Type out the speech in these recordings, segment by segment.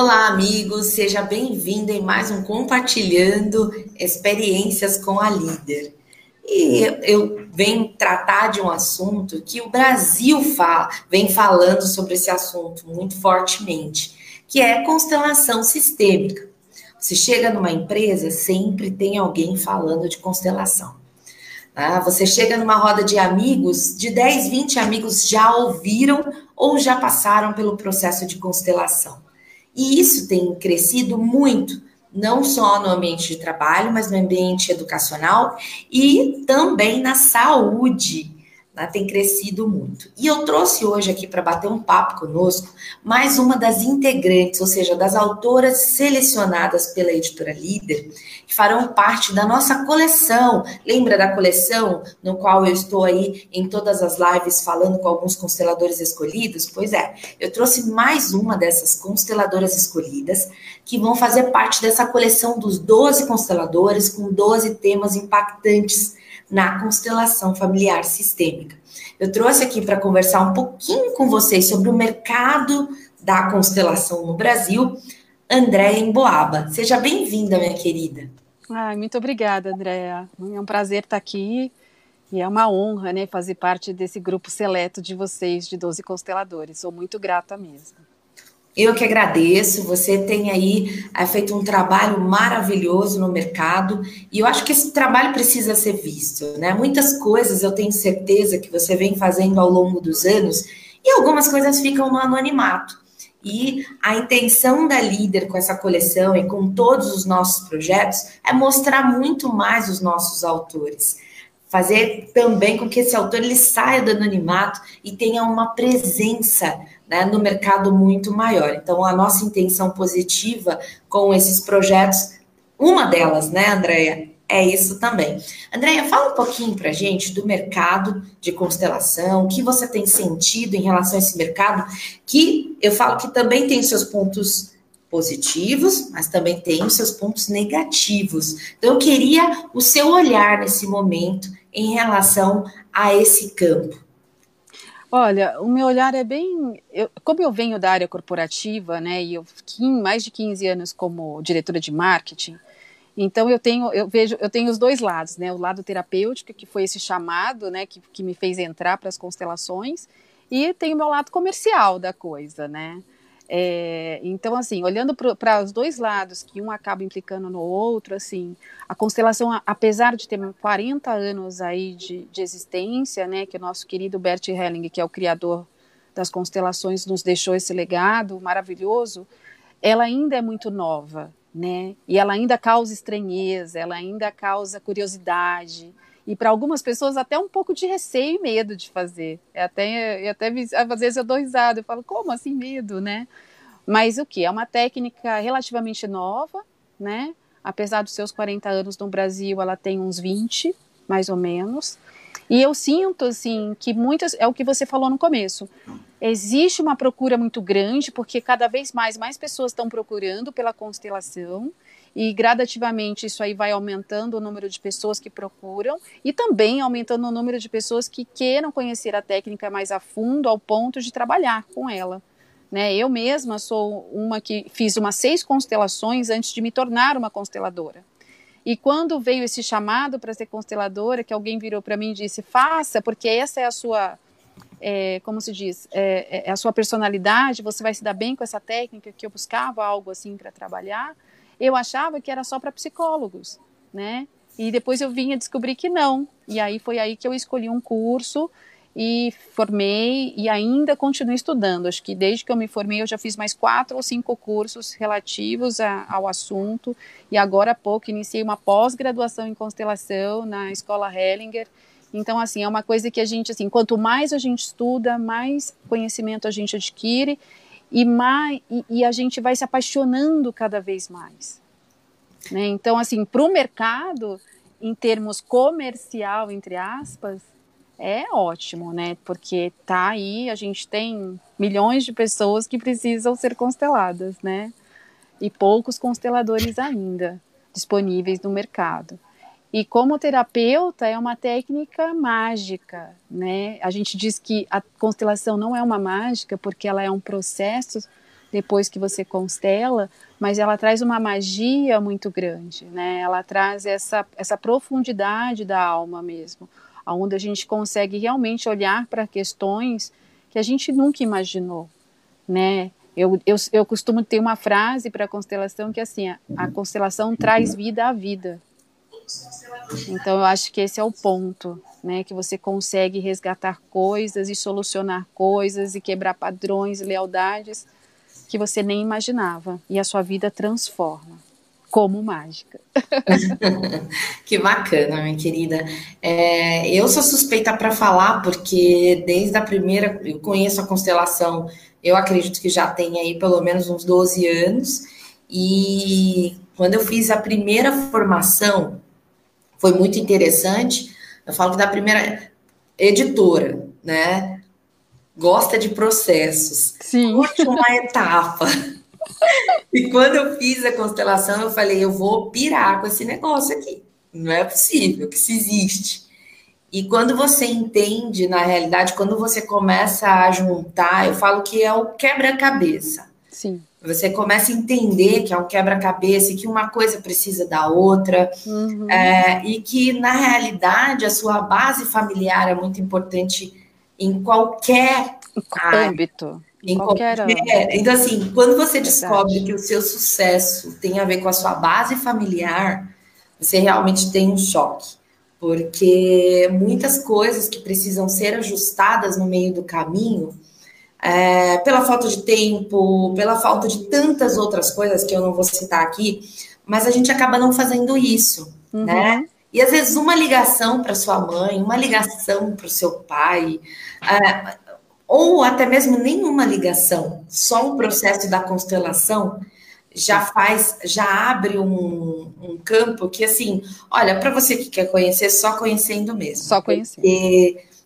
Olá, amigos, seja bem-vindo em mais um Compartilhando Experiências com a Líder. E eu venho tratar de um assunto que o Brasil fala, vem falando sobre esse assunto muito fortemente, que é constelação sistêmica. Você chega numa empresa, sempre tem alguém falando de constelação. Ah, você chega numa roda de amigos, de 10, 20 amigos já ouviram ou já passaram pelo processo de constelação. E isso tem crescido muito, não só no ambiente de trabalho, mas no ambiente educacional e também na saúde né, tem crescido muito. E eu trouxe hoje aqui para bater um papo conosco mais uma das integrantes, ou seja, das autoras selecionadas pela editora Líder, que farão parte da nossa coleção. Lembra da coleção no qual eu estou aí em todas as lives falando com alguns consteladores escolhidos? Pois é, eu trouxe mais uma dessas consteladoras escolhidas que vão fazer parte dessa coleção dos 12 consteladores com 12 temas impactantes na constelação familiar sistêmica. Eu trouxe aqui para conversar um pouquinho com vocês sobre o mercado da constelação no Brasil, Andréa Emboaba. Seja bem-vinda, minha querida. Ai, muito obrigada, Andréa. É um prazer estar aqui e é uma honra né, fazer parte desse grupo seleto de vocês, de 12 consteladores. Sou muito grata mesmo. Eu que agradeço, você tem aí é, feito um trabalho maravilhoso no mercado e eu acho que esse trabalho precisa ser visto, né? Muitas coisas eu tenho certeza que você vem fazendo ao longo dos anos e algumas coisas ficam no anonimato. E a intenção da líder com essa coleção e com todos os nossos projetos é mostrar muito mais os nossos autores fazer também com que esse autor ele saia do anonimato e tenha uma presença né, no mercado muito maior. Então, a nossa intenção positiva com esses projetos, uma delas, né, Andréia, é isso também. Andréia, fala um pouquinho para gente do mercado de constelação, o que você tem sentido em relação a esse mercado, que eu falo que também tem seus pontos positivos, mas também tem os seus pontos negativos. Então, eu queria o seu olhar nesse momento em relação a esse campo. Olha, o meu olhar é bem. Eu, como eu venho da área corporativa, né, e eu fiquei mais de 15 anos como diretora de marketing, então eu tenho, eu vejo, eu tenho os dois lados, né, o lado terapêutico, que foi esse chamado, né, que, que me fez entrar para as constelações, e tem o meu lado comercial da coisa, né. É, então, assim, olhando para os dois lados, que um acaba implicando no outro, assim, a constelação, apesar de ter 40 anos aí de, de existência, né, que o nosso querido Bert Helling, que é o criador das constelações, nos deixou esse legado maravilhoso, ela ainda é muito nova, né, e ela ainda causa estranheza, ela ainda causa curiosidade, e para algumas pessoas até um pouco de receio e medo de fazer. É até, é até às vezes eu dou risada, eu falo, como assim medo, né? Mas o que? É uma técnica relativamente nova, né? Apesar dos seus 40 anos no Brasil, ela tem uns 20, mais ou menos. E eu sinto, assim, que muitas. É o que você falou no começo. Existe uma procura muito grande, porque cada vez mais, mais pessoas estão procurando pela constelação e gradativamente isso aí vai aumentando o número de pessoas que procuram e também aumentando o número de pessoas que queiram conhecer a técnica mais a fundo ao ponto de trabalhar com ela. Né? Eu mesma sou uma que fiz umas seis constelações antes de me tornar uma consteladora. E quando veio esse chamado para ser consteladora, que alguém virou para mim e disse: faça, porque essa é a sua, é, como se diz, é, é, a sua personalidade, você vai se dar bem com essa técnica, que eu buscava algo assim para trabalhar eu achava que era só para psicólogos, né? E depois eu vinha descobrir que não. E aí foi aí que eu escolhi um curso e formei e ainda continuo estudando. Acho que desde que eu me formei eu já fiz mais quatro ou cinco cursos relativos a, ao assunto e agora há pouco iniciei uma pós-graduação em constelação na Escola Hellinger. Então assim é uma coisa que a gente assim quanto mais a gente estuda, mais conhecimento a gente adquire e, mais, e, e a gente vai se apaixonando cada vez mais. Né? Então, assim, para o mercado, em termos comercial, entre aspas, é ótimo, né? Porque tá aí, a gente tem milhões de pessoas que precisam ser consteladas, né? E poucos consteladores ainda disponíveis no mercado. E como terapeuta é uma técnica mágica, né? A gente diz que a constelação não é uma mágica porque ela é um processo depois que você constela, mas ela traz uma magia muito grande, né? Ela traz essa, essa profundidade da alma mesmo, onde a gente consegue realmente olhar para questões que a gente nunca imaginou, né? Eu, eu, eu costumo ter uma frase para a constelação que é assim, a, a constelação traz vida à vida. Então eu acho que esse é o ponto, né, que você consegue resgatar coisas e solucionar coisas e quebrar padrões lealdades que você nem imaginava e a sua vida transforma como mágica. que bacana, minha querida. É, eu sou suspeita para falar porque desde a primeira eu conheço a constelação, eu acredito que já tem aí pelo menos uns 12 anos e quando eu fiz a primeira formação foi muito interessante. Eu falo que da primeira editora, né? Gosta de processos. Sim. Uma etapa. e quando eu fiz a constelação, eu falei, eu vou pirar com esse negócio aqui. Não é possível que isso existe. E quando você entende, na realidade, quando você começa a juntar, eu falo que é o quebra-cabeça. Sim. Você começa a entender que é um quebra-cabeça e que uma coisa precisa da outra, uhum. é, e que, na realidade, a sua base familiar é muito importante em qualquer âmbito. Em qualquer, qualquer Então, assim, quando você descobre que o seu sucesso tem a ver com a sua base familiar, você realmente tem um choque. Porque muitas coisas que precisam ser ajustadas no meio do caminho é, pela falta de tempo, pela falta de tantas outras coisas que eu não vou citar aqui, mas a gente acaba não fazendo isso, uhum. né? E às vezes uma ligação para sua mãe, uma ligação para o seu pai, é, ou até mesmo nenhuma ligação, só o processo da constelação já faz, já abre um, um campo que assim, olha, para você que quer conhecer, só conhecendo mesmo. Só conhecendo.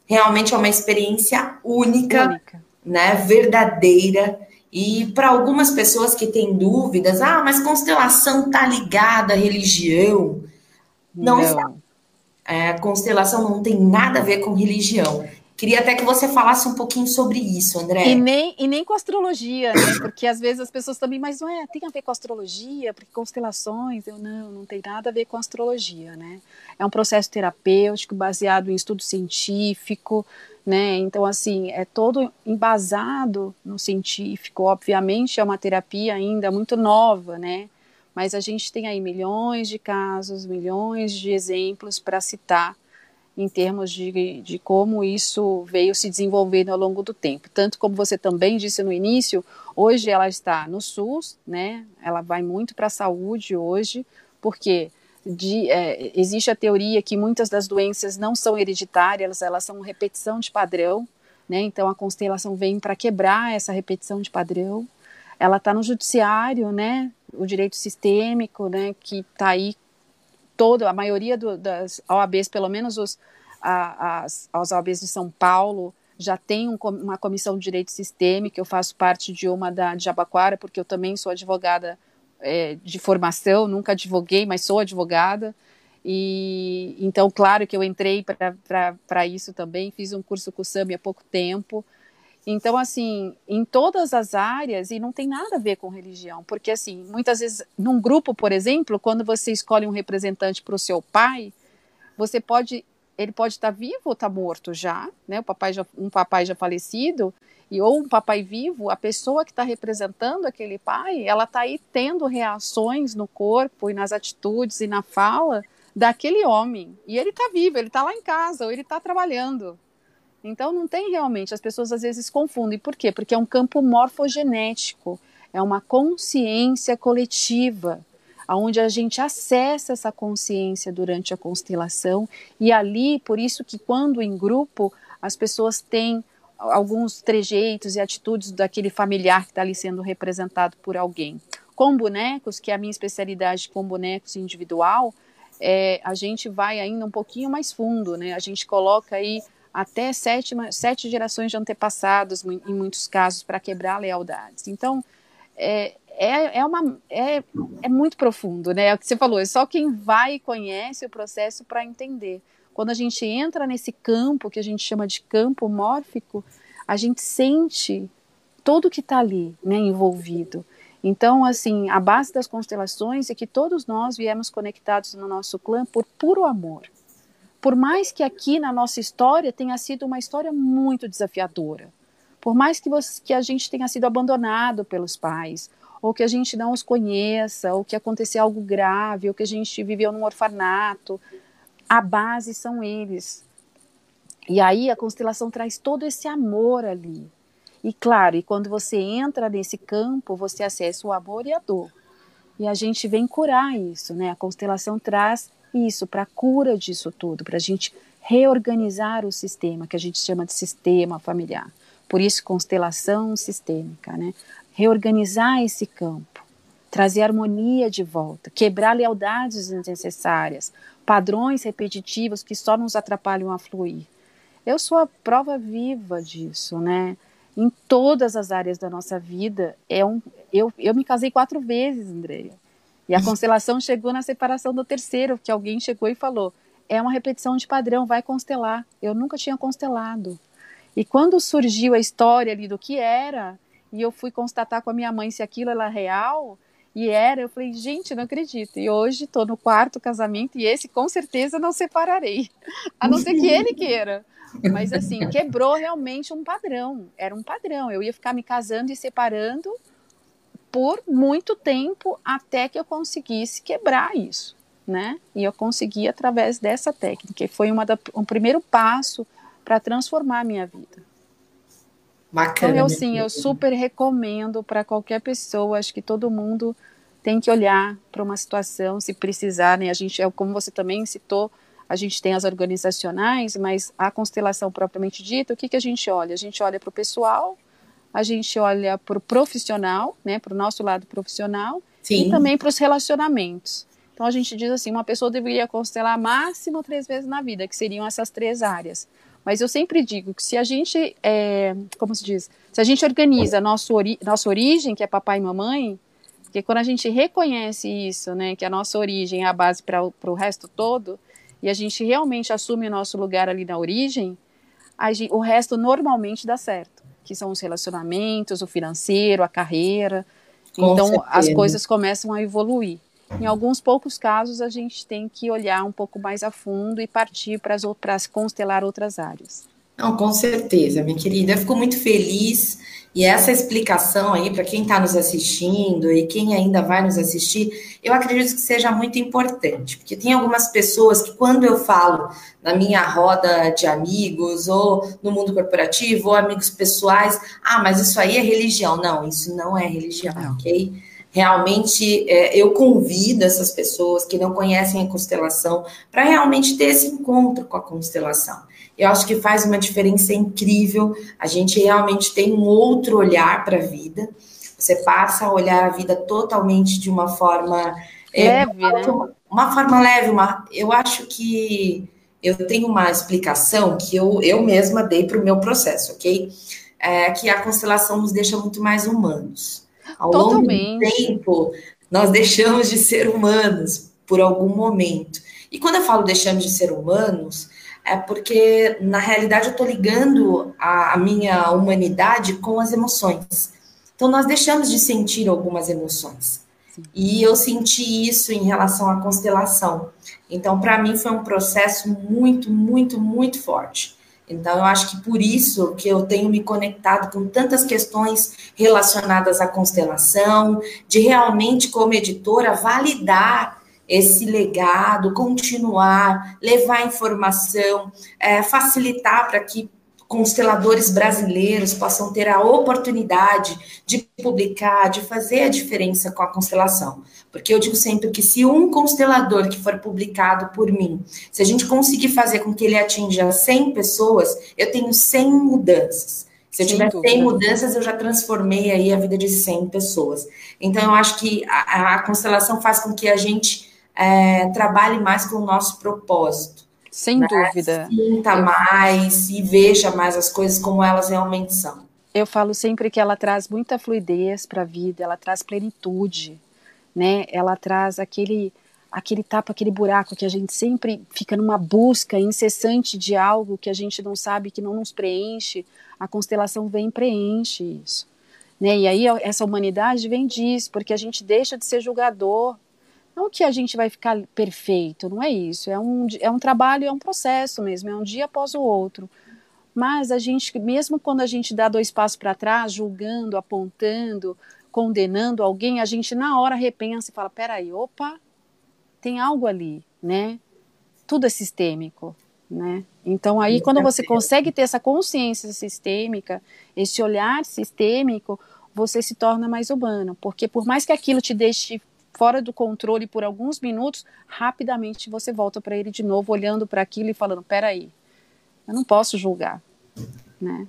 Realmente é uma experiência única. única né, verdadeira. E para algumas pessoas que têm dúvidas, ah, mas constelação tá ligada à religião? Não, não. está. É, constelação não tem nada a ver com religião. Queria até que você falasse um pouquinho sobre isso, André. E nem, e nem com astrologia, né? Porque às vezes as pessoas também, mas não é, tem a ver com astrologia, porque constelações, eu não, não tem nada a ver com astrologia, né? É um processo terapêutico baseado em estudo científico, né? Então, assim, é todo embasado no científico. Obviamente, é uma terapia ainda muito nova, né? Mas a gente tem aí milhões de casos, milhões de exemplos para citar em termos de, de como isso veio se desenvolvendo ao longo do tempo. Tanto como você também disse no início, hoje ela está no SUS, né? Ela vai muito para a saúde hoje, porque de, é, existe a teoria que muitas das doenças não são hereditárias, elas são repetição de padrão, né? Então a constelação vem para quebrar essa repetição de padrão. Ela está no judiciário, né? O direito sistêmico, né? Que está aí toda a maioria do, das OABs, pelo menos os as, as OABs de São Paulo, já tem um, uma comissão de direito sistêmico. Eu faço parte de uma da de Jabaquara, porque eu também sou advogada é, de formação, nunca advoguei, mas sou advogada. E então, claro que eu entrei para isso também, fiz um curso com o SAMI há pouco tempo. Então, assim, em todas as áreas, e não tem nada a ver com religião, porque, assim, muitas vezes, num grupo, por exemplo, quando você escolhe um representante para o seu pai, você pode, ele pode estar vivo ou estar morto já, né? O papai já, um papai já falecido, e ou um papai vivo, a pessoa que está representando aquele pai, ela está aí tendo reações no corpo e nas atitudes e na fala daquele homem. E ele está vivo, ele está lá em casa, ou ele está trabalhando. Então não tem realmente, as pessoas às vezes confundem. Por quê? Porque é um campo morfogenético, é uma consciência coletiva, onde a gente acessa essa consciência durante a constelação, e ali, por isso que quando em grupo, as pessoas têm alguns trejeitos e atitudes daquele familiar que está ali sendo representado por alguém. Com bonecos, que é a minha especialidade com bonecos individual, é, a gente vai ainda um pouquinho mais fundo, né? A gente coloca aí até sete, sete gerações de antepassados, em muitos casos, para quebrar lealdades. Então, é, é, é, uma, é, é muito profundo, né? É o que você falou, é só quem vai e conhece o processo para entender. Quando a gente entra nesse campo que a gente chama de campo mórfico, a gente sente tudo que está ali, né, envolvido. Então, assim, a base das constelações é que todos nós viemos conectados no nosso clã por puro amor. Por mais que aqui na nossa história tenha sido uma história muito desafiadora, por mais que, você, que a gente tenha sido abandonado pelos pais, ou que a gente não os conheça, ou que aconteceu algo grave, ou que a gente viveu num orfanato, a base são eles. E aí a constelação traz todo esse amor ali. E claro, e quando você entra nesse campo, você acessa o amor e a dor. E a gente vem curar isso, né? A constelação traz isso para a cura disso tudo, para a gente reorganizar o sistema, que a gente chama de sistema familiar. Por isso, constelação sistêmica, né? Reorganizar esse campo, trazer harmonia de volta, quebrar lealdades desnecessárias, padrões repetitivos que só nos atrapalham a fluir. Eu sou a prova viva disso, né? em todas as áreas da nossa vida. É um, eu, eu me casei quatro vezes, Andreia. E a constelação chegou na separação do terceiro, que alguém chegou e falou: é uma repetição de padrão, vai constelar. Eu nunca tinha constelado. E quando surgiu a história ali do que era, e eu fui constatar com a minha mãe se aquilo era real, e era, eu falei, gente, não acredito. E hoje estou no quarto casamento e esse com certeza não separarei. A não ser que ele queira. Mas assim, quebrou realmente um padrão. Era um padrão. Eu ia ficar me casando e separando por muito tempo até que eu conseguisse quebrar isso, né? E eu consegui através dessa técnica. E foi uma da, um primeiro passo para transformar a minha vida. Bacana. Então, eu sim, eu super recomendo para qualquer pessoa. Acho que todo mundo tem que olhar para uma situação, se precisar, né? A gente, é como você também citou, a gente tem as organizacionais, mas a constelação propriamente dita, o que, que a gente olha? A gente olha para o pessoal, a gente olha para o profissional, né, para o nosso lado profissional, Sim. e também para os relacionamentos. Então a gente diz assim, uma pessoa deveria constelar máximo três vezes na vida, que seriam essas três áreas. Mas eu sempre digo que se a gente, é, como se diz, se a gente organiza nosso ori nossa origem, que é papai e mamãe, porque quando a gente reconhece isso, né, que a nossa origem é a base para o resto todo, e a gente realmente assume o nosso lugar ali na origem, gente, o resto normalmente dá certo, que são os relacionamentos, o financeiro, a carreira. Com então certeza. as coisas começam a evoluir. Em alguns poucos casos a gente tem que olhar um pouco mais a fundo e partir para constelar outras áreas. Não, com certeza, minha querida. Eu fico muito feliz e essa explicação aí, para quem está nos assistindo e quem ainda vai nos assistir, eu acredito que seja muito importante, porque tem algumas pessoas que, quando eu falo na minha roda de amigos, ou no mundo corporativo, ou amigos pessoais, ah, mas isso aí é religião. Não, isso não é religião, não. ok? Realmente, é, eu convido essas pessoas que não conhecem a constelação para realmente ter esse encontro com a constelação. Eu acho que faz uma diferença incrível. A gente realmente tem um outro olhar para a vida. Você passa a olhar a vida totalmente de uma forma é, leve, é, uma, né? uma forma leve. Uma, eu acho que eu tenho uma explicação que eu, eu mesma dei para o meu processo, ok? É, que a constelação nos deixa muito mais humanos. Ao Totalmente. longo do tempo, nós deixamos de ser humanos por algum momento. E quando eu falo deixamos de ser humanos, é porque, na realidade, eu estou ligando a, a, minha humanidade com as emoções. Então, nós deixamos de sentir algumas emoções. Sim. E eu senti isso em relação à constelação. Então, para mim, foi um processo muito, muito, muito forte. Então, eu acho que por isso que eu tenho me conectado com tantas questões relacionadas à constelação, de realmente, como editora, validar esse legado, continuar, levar informação, é, facilitar para que consteladores brasileiros possam ter a oportunidade de publicar, de fazer a diferença com a constelação. Porque eu digo sempre que se um constelador que for publicado por mim, se a gente conseguir fazer com que ele atinja 100 pessoas, eu tenho 100 mudanças. Se eu tiver 100 mudanças, eu já transformei aí a vida de 100 pessoas. Então, eu acho que a, a constelação faz com que a gente é, trabalhe mais com o nosso propósito. Sem né? dúvida. Sinta mais e veja mais as coisas como elas realmente são. Eu falo sempre que ela traz muita fluidez para a vida, ela traz plenitude, né? Ela traz aquele aquele tapa, aquele buraco que a gente sempre fica numa busca incessante de algo que a gente não sabe, que não nos preenche. A constelação vem e preenche isso. Né? E aí essa humanidade vem disso, porque a gente deixa de ser julgador. Não que a gente vai ficar perfeito, não é isso. É um, é um trabalho, é um processo mesmo, é um dia após o outro. Mas a gente, mesmo quando a gente dá dois passos para trás, julgando, apontando, condenando alguém, a gente na hora repensa e fala: peraí, opa, tem algo ali, né? Tudo é sistêmico, né? Então aí quando você consegue ter essa consciência sistêmica, esse olhar sistêmico, você se torna mais humano, porque por mais que aquilo te deixe fora do controle por alguns minutos, rapidamente você volta para ele de novo, olhando para aquilo e falando: peraí, eu não posso julgar, né?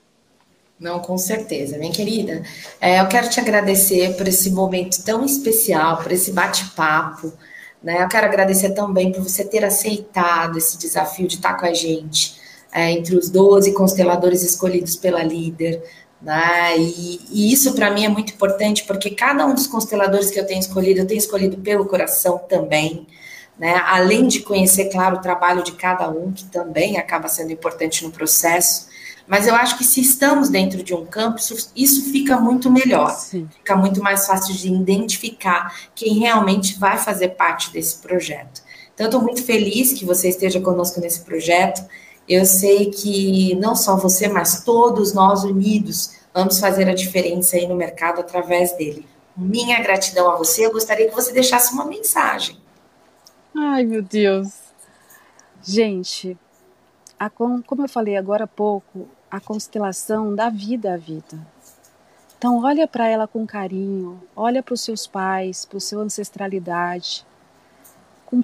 Não, com certeza, minha querida. É, eu quero te agradecer por esse momento tão especial, por esse bate-papo. Né? Eu quero agradecer também por você ter aceitado esse desafio de estar com a gente é, entre os 12 consteladores escolhidos pela líder. Né? E, e isso para mim é muito importante, porque cada um dos consteladores que eu tenho escolhido, eu tenho escolhido pelo coração também. Né? Além de conhecer, claro, o trabalho de cada um, que também acaba sendo importante no processo. Mas eu acho que se estamos dentro de um campo, isso, fica muito melhor. Sim. Fica muito mais fácil de identificar quem realmente vai fazer parte desse projeto. Então, estou muito feliz que você esteja conosco nesse projeto. Eu sei que não só você, mas todos nós unidos vamos fazer a diferença aí no mercado através dele. Minha gratidão a você. Eu gostaria que você deixasse uma mensagem. Ai, meu Deus. Gente, a, como eu falei agora há pouco, a constelação dá vida à vida. Então, olha para ela com carinho, olha para os seus pais, para a sua ancestralidade. Com,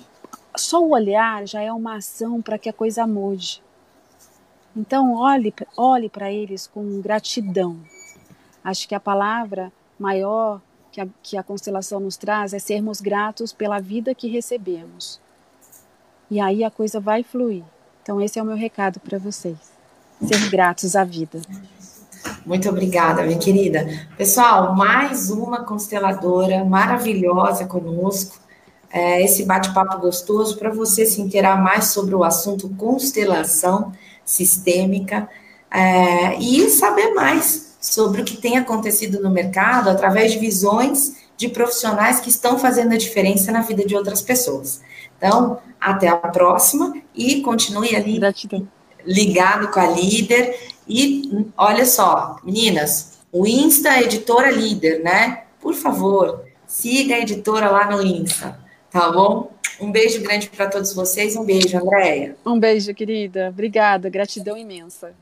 só o olhar já é uma ação para que a coisa mude. Então, olhe, olhe para eles com gratidão. Acho que a palavra maior que a, que a constelação nos traz é sermos gratos pela vida que recebemos. E aí a coisa vai fluir. Então, esse é o meu recado para vocês. Ser gratos à vida. Muito obrigada, minha querida. Pessoal, mais uma consteladora maravilhosa conosco. É, esse bate-papo gostoso para você se inteirar mais sobre o assunto constelação sistêmica é, e saber mais sobre o que tem acontecido no mercado através de visões de profissionais que estão fazendo a diferença na vida de outras pessoas. Então, até a próxima e continue ali Gratidão. ligado com a líder. E olha só, meninas, o Insta é Editora Líder, né? Por favor, siga a editora lá no Insta, tá bom? Um beijo grande para todos vocês. Um beijo, Andréia. Um beijo, querida. Obrigada. Gratidão imensa.